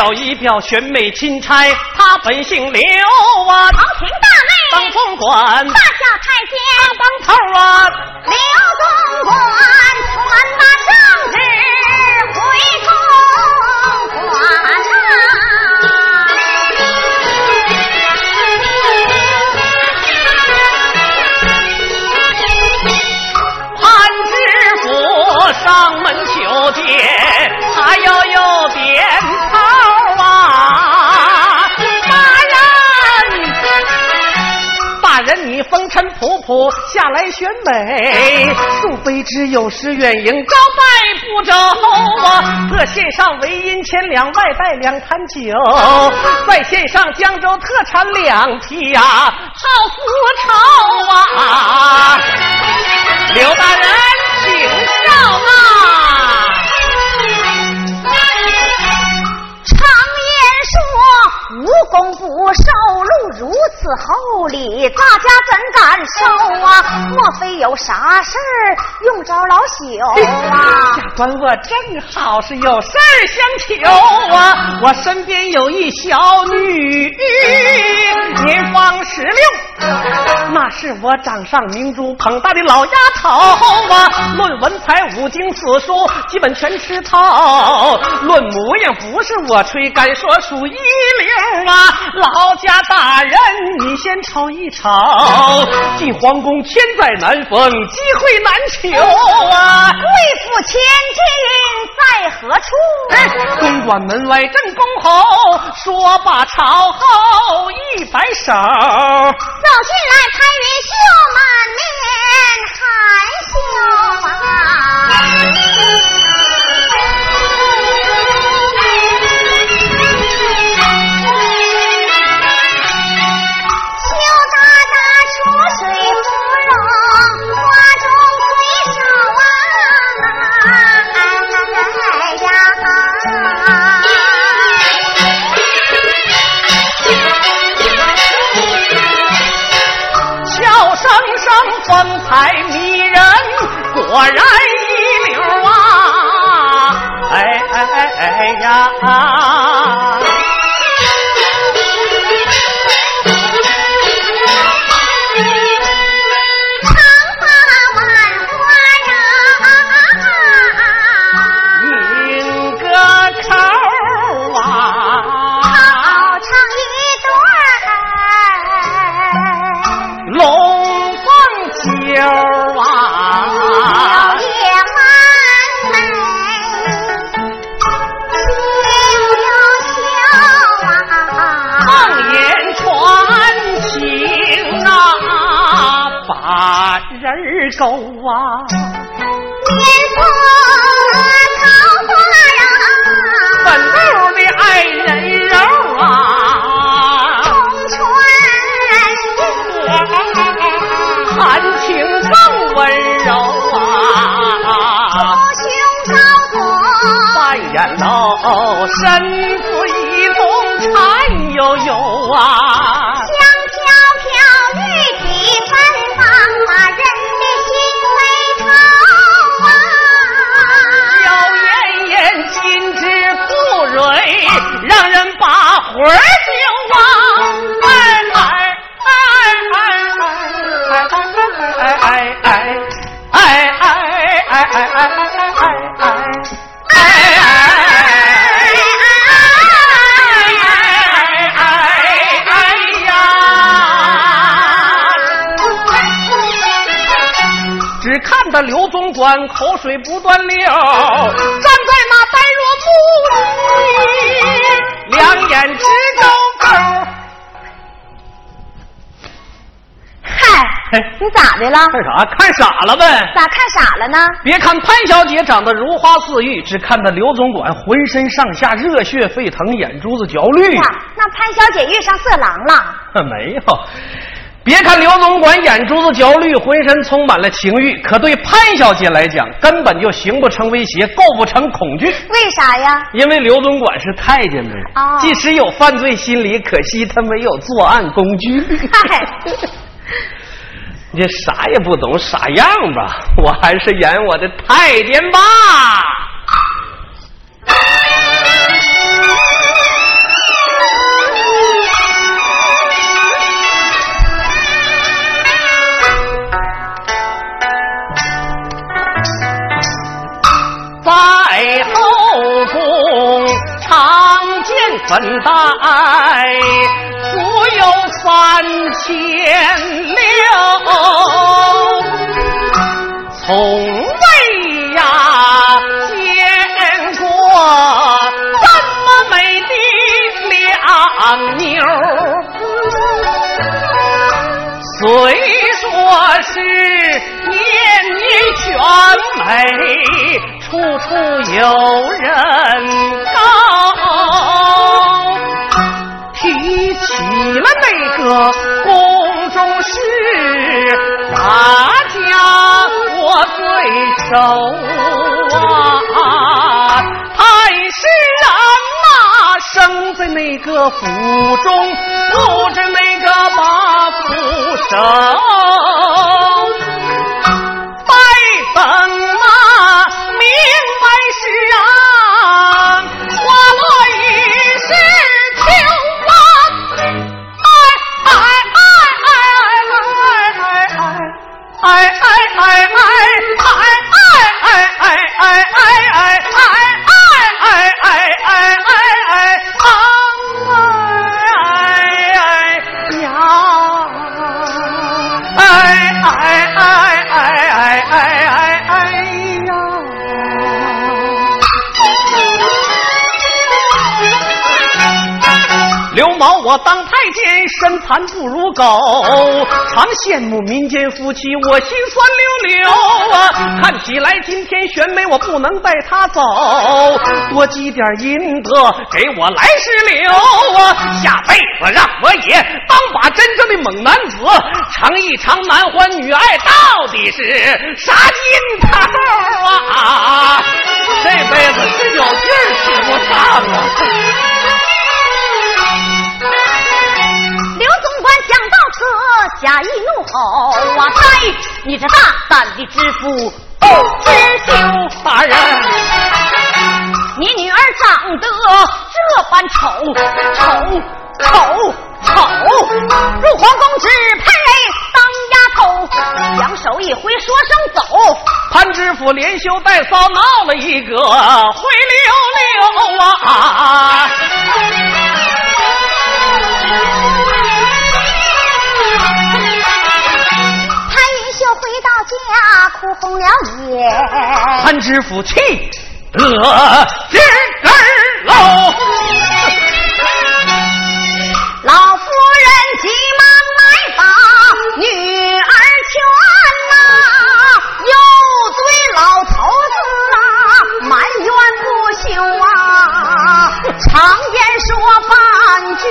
表一表选美钦差，他本姓刘啊，朝廷大内。当总管，大小太监。当头啊，你风尘仆仆下来选美，恕非只有失远迎，招待不周啊！各献上围银千两，外带两坛酒，再献上江州特产两匹呀，好丝绸啊！刘大人，请上啊！无功不受禄，如此厚礼，大家怎敢受啊？莫非有啥事儿用着老朽啊？下官我正好是有事儿相求啊！我身边有一小女，年方十六，那是我掌上明珠捧大的老丫头啊！论文采、五经四书，基本全吃透。论模样，不是我吹，敢说属一流啊！老家大人，你先瞅一瞅，进皇宫千载难逢，机会难求啊！贵府千金在何处？哎，公馆门外正恭候，说罢朝后一摆手，走进来，彩云秀满生生风采迷人，果然一流啊！哎哎哎哎呀！啊得刘总管口水不断流，站在那呆若木鸡，两眼直勾勾。嗨，你咋的了？看啥？看傻了呗？咋看傻了呢？别看潘小姐长得如花似玉，只看她刘总管浑身上下热血沸腾，眼珠子焦绿。那潘小姐遇上色狼了？没有。别看刘总管眼珠子焦绿，浑身充满了情欲，可对潘小姐来讲，根本就形不成威胁，构不成恐惧。为啥呀？因为刘总管是太监们，哦即使有犯罪心理，可惜他没有作案工具。嗨，你这啥也不懂，傻样吧？我还是演我的太监吧。常见粉黛，足有三千六。从未呀见过这么美的两妞。虽说是年女全美，处处有人高。宫中事，大家我最熟啊。太师人啊、生在那个府中，不知那个马府守。刘毛，我当太监，身残不如狗，常羡慕民间夫妻，我心酸溜溜啊！看起来今天选美，我不能带他走，多积点阴德给我来世留啊！下辈子让我也当把真正的猛男子，尝一尝男欢女爱到底是啥劲头啊！这辈子是有劲儿使不上啊！讲到此，假意怒吼啊！呆，你这大胆的知府不知羞！大人，你女儿长得这般丑，丑丑丑，入皇宫只配当丫头，两手一挥，说声走。潘知府连羞带臊闹了一个灰溜溜啊！家，哭红了眼。潘知府气得直根儿喽。老夫人急忙来把女儿劝呐、又对老头子啊埋怨不休啊。常言说伴君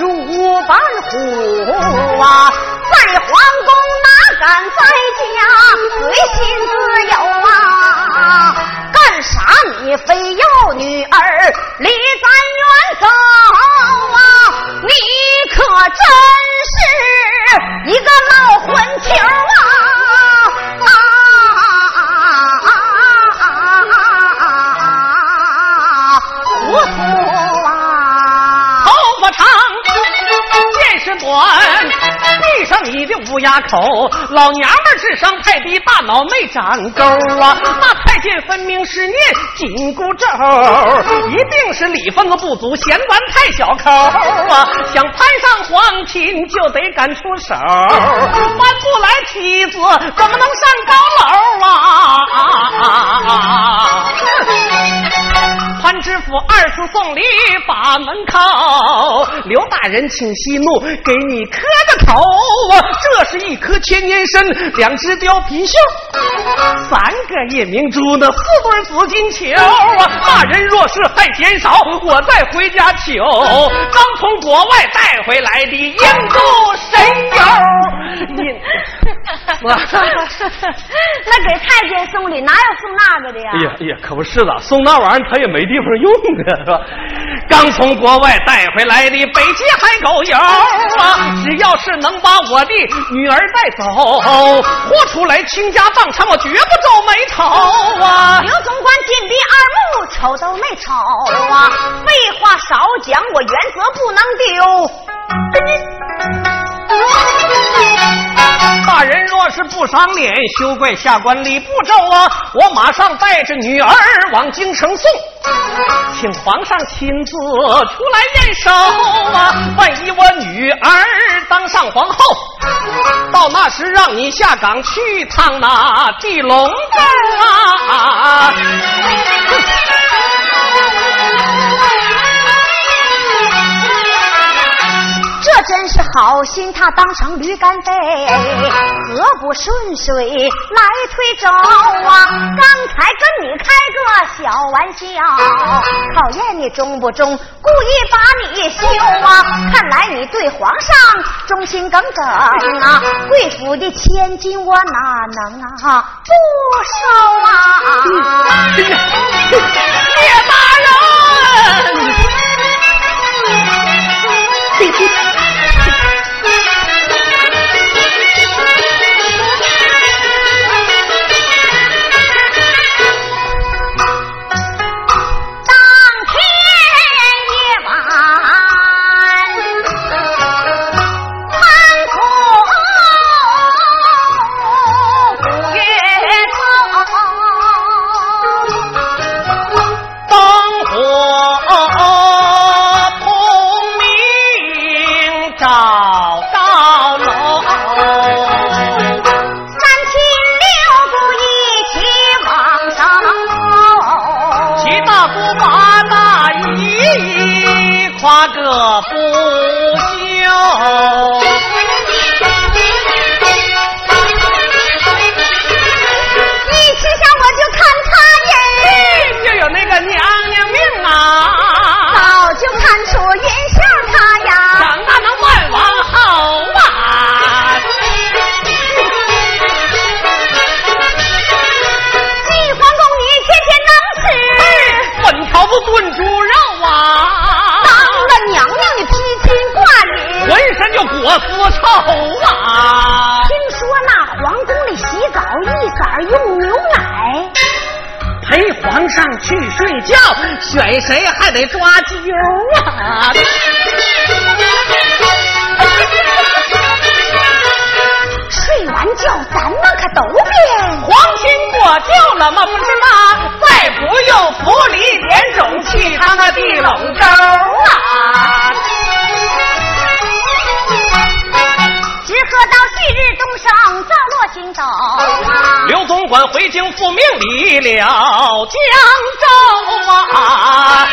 如伴虎啊，在皇宫哪敢在家随心自由啊？干啥你非要女儿离咱远走啊！头发长，见识短，闭上你的五不哑口，老娘们智商太低，大脑没长沟啊！那太监分明是念紧箍咒，一定是礼奉不足，嫌咱太小抠啊！想攀上皇亲，就得敢出手，搬不来梯子，怎么能上高楼啊？潘知府二次送礼把门叩，刘大人请息怒，给你磕个头啊！这是一颗千年参，两只貂皮袖，三个夜明珠，那四对紫金球啊！大人若是还嫌少，我再回家求。刚从国外带回来的印度神油，印。那给太监送礼哪有送那个的呀？哎呀哎呀，可不是的，送那玩意儿他也没地方用啊，是吧？刚从国外带回来的北极海狗油啊，只要是能把我的女儿带走，豁出来倾家荡产，我绝不皱眉头啊！刘总管紧闭二目，瞅都没瞅啊！废话少讲，我原则不能丢。大人若是不赏脸，休怪下官礼不周啊！我马上带着女儿往京城送，请皇上亲自出来验收啊！万一我女儿当上皇后，到那时让你下岗去趟那地龙沟啊！真是好心，他当成驴肝肺，何不顺水来推舟啊？刚才跟你开个小玩笑，考验你忠不忠，故意把你休啊！看来你对皇上忠心耿耿啊！贵府的千金我哪能啊不收啊？叶大人。给谁还得抓阄啊！回京复命离了江州啊！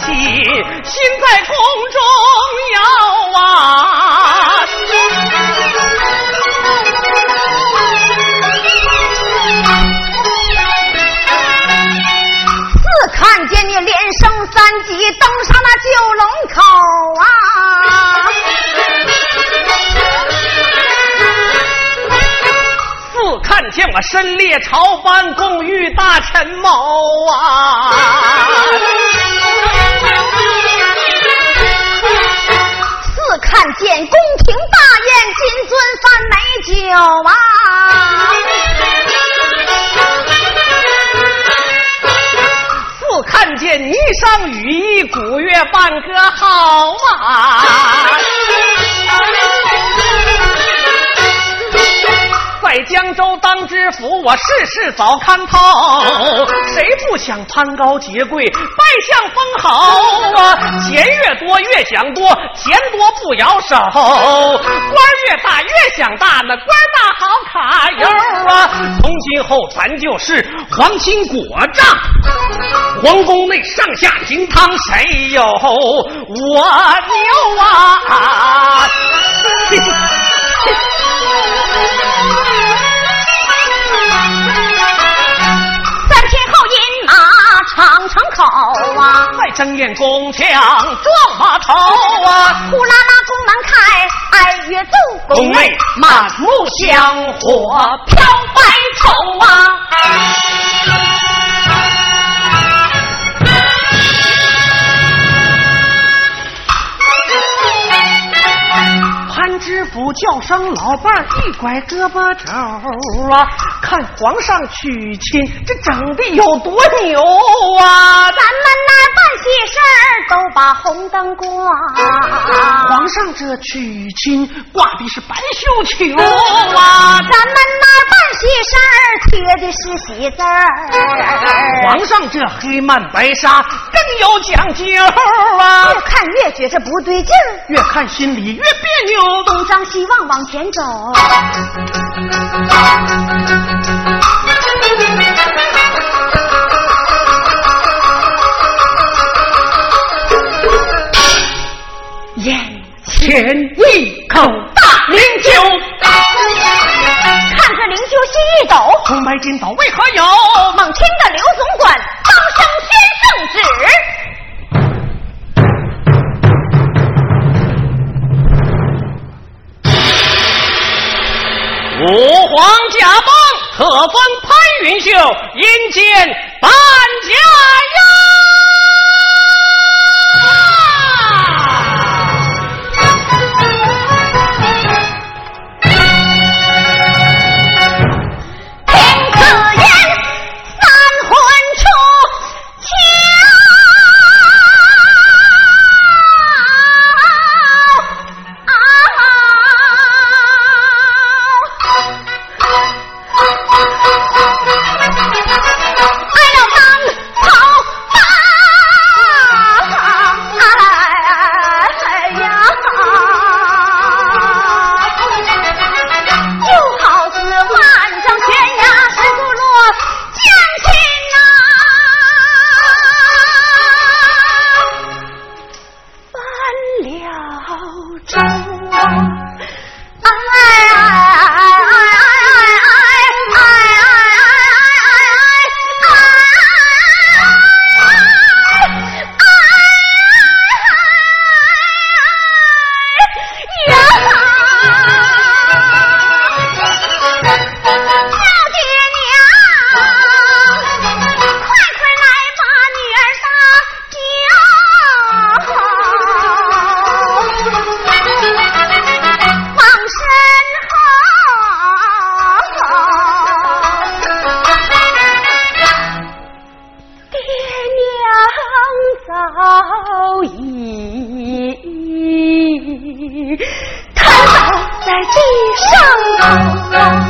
王妻心在空中摇啊，四见你连升三级，登上那九龙口啊！四看见我身列朝班，共遇大臣谋啊！看见宫廷大宴，金樽翻美酒啊！四看见霓裳羽衣，古月伴歌好啊！在江州当知府，我事事早看透。谁不想攀高结贵，拜相封侯啊？钱越多越想多，钱多不摇手。官越大越想大，那官大好卡油啊！从今后咱就是皇亲国丈，皇宫内上下平汤，谁有我牛啊？长城口啊，快睁眼宫墙撞马头啊，呼啦啦宫门开，爱乐奏，宫内满目香火飘白头啊。潘知府叫声老伴儿，一拐胳膊肘啊，看皇上娶亲，这整的有多牛啊！咱们呐事儿都把红灯挂，皇上这娶亲挂的是白绣球啊！咱们那办喜事儿贴的是喜字儿，皇上这黑幔白纱更有讲究啊！越看越觉着不对劲儿，越看心里越别扭。东张西望往前走，前一口大灵酒，看这灵酒心一抖，红白金刀为何有？猛听得刘总管当声先圣旨。吾皇驾崩，特封潘云秀阴间半家呀。院子难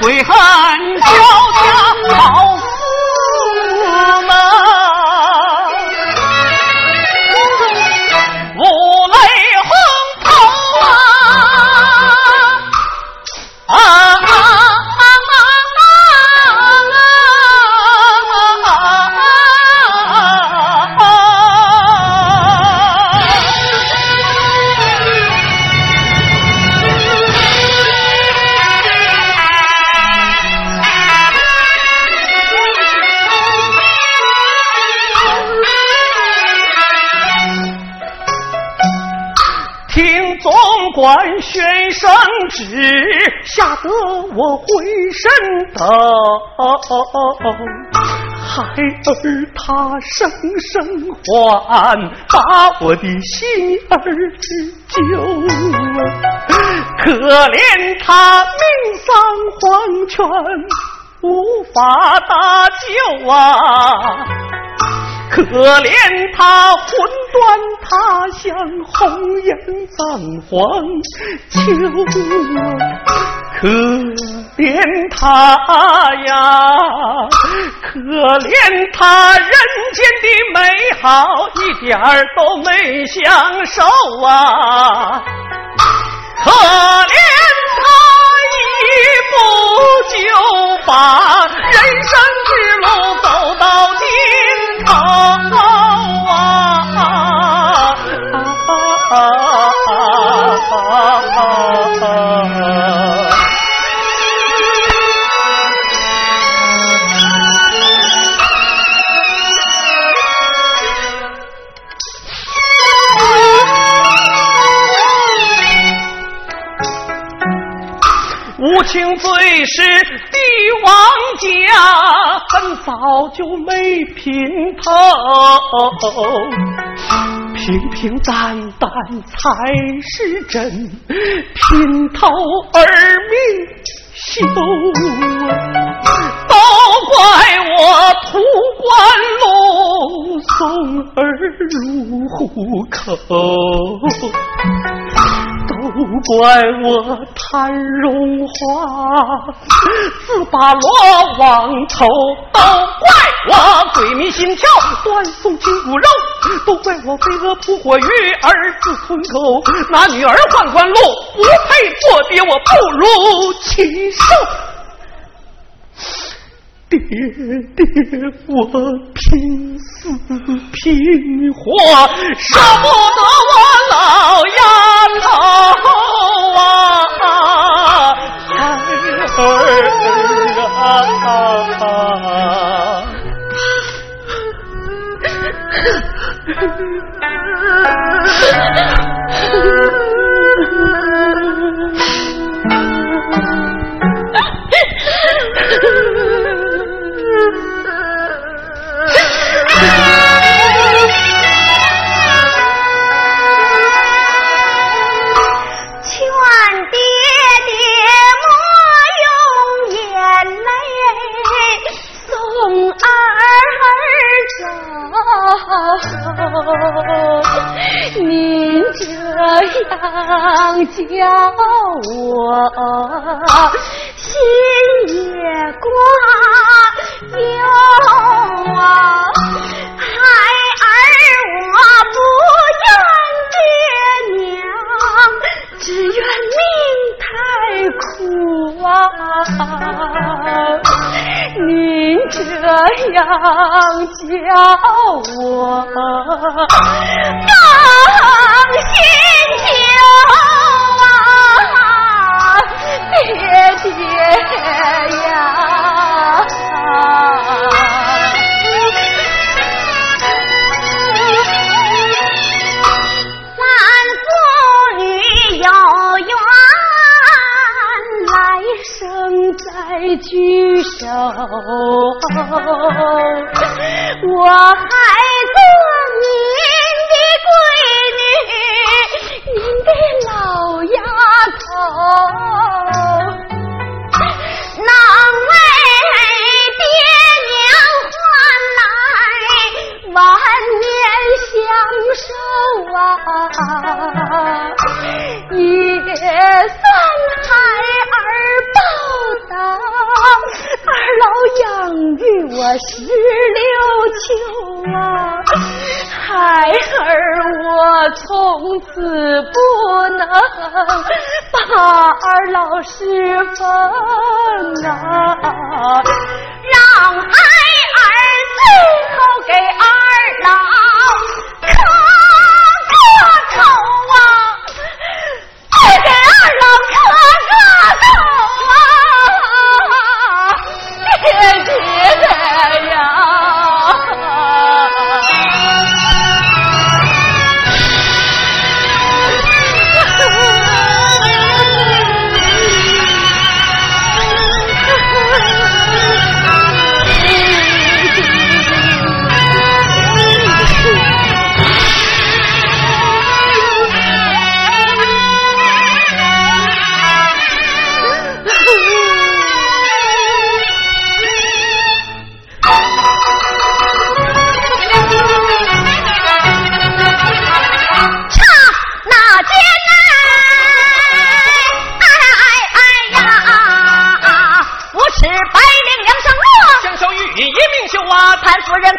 悔恨交加，孩儿他声声唤，把我的心儿救。可怜他命丧黄泉，无法搭救啊。可怜他魂断他乡，红颜葬黄秋。可怜他呀，可怜他人间的美好一点儿都没享受啊！可怜他一步就把人生之路走到尽。无平平淡淡才是真，拼头而命休。都怪我图官禄，送儿入虎口。都怪我贪荣华，自把罗网头；都怪我鬼迷心窍，断送亲骨肉；都怪我飞蛾扑火，与儿子吞口。拿女儿换官路，不配做爹，我不如禽兽。爹爹，我拼死拼活，舍不得我老丫叫我心也挂忧啊，孩儿我不怨爹娘，只怨命太苦啊。您这样教我，更心。天涯，咱父女有缘，来生再聚首。老师傅啊让俺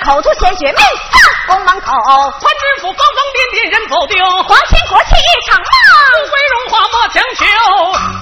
口吐鲜血命丧宫门口穿支服方方面面人否丢皇亲国戚一场梦富贵荣华莫强求。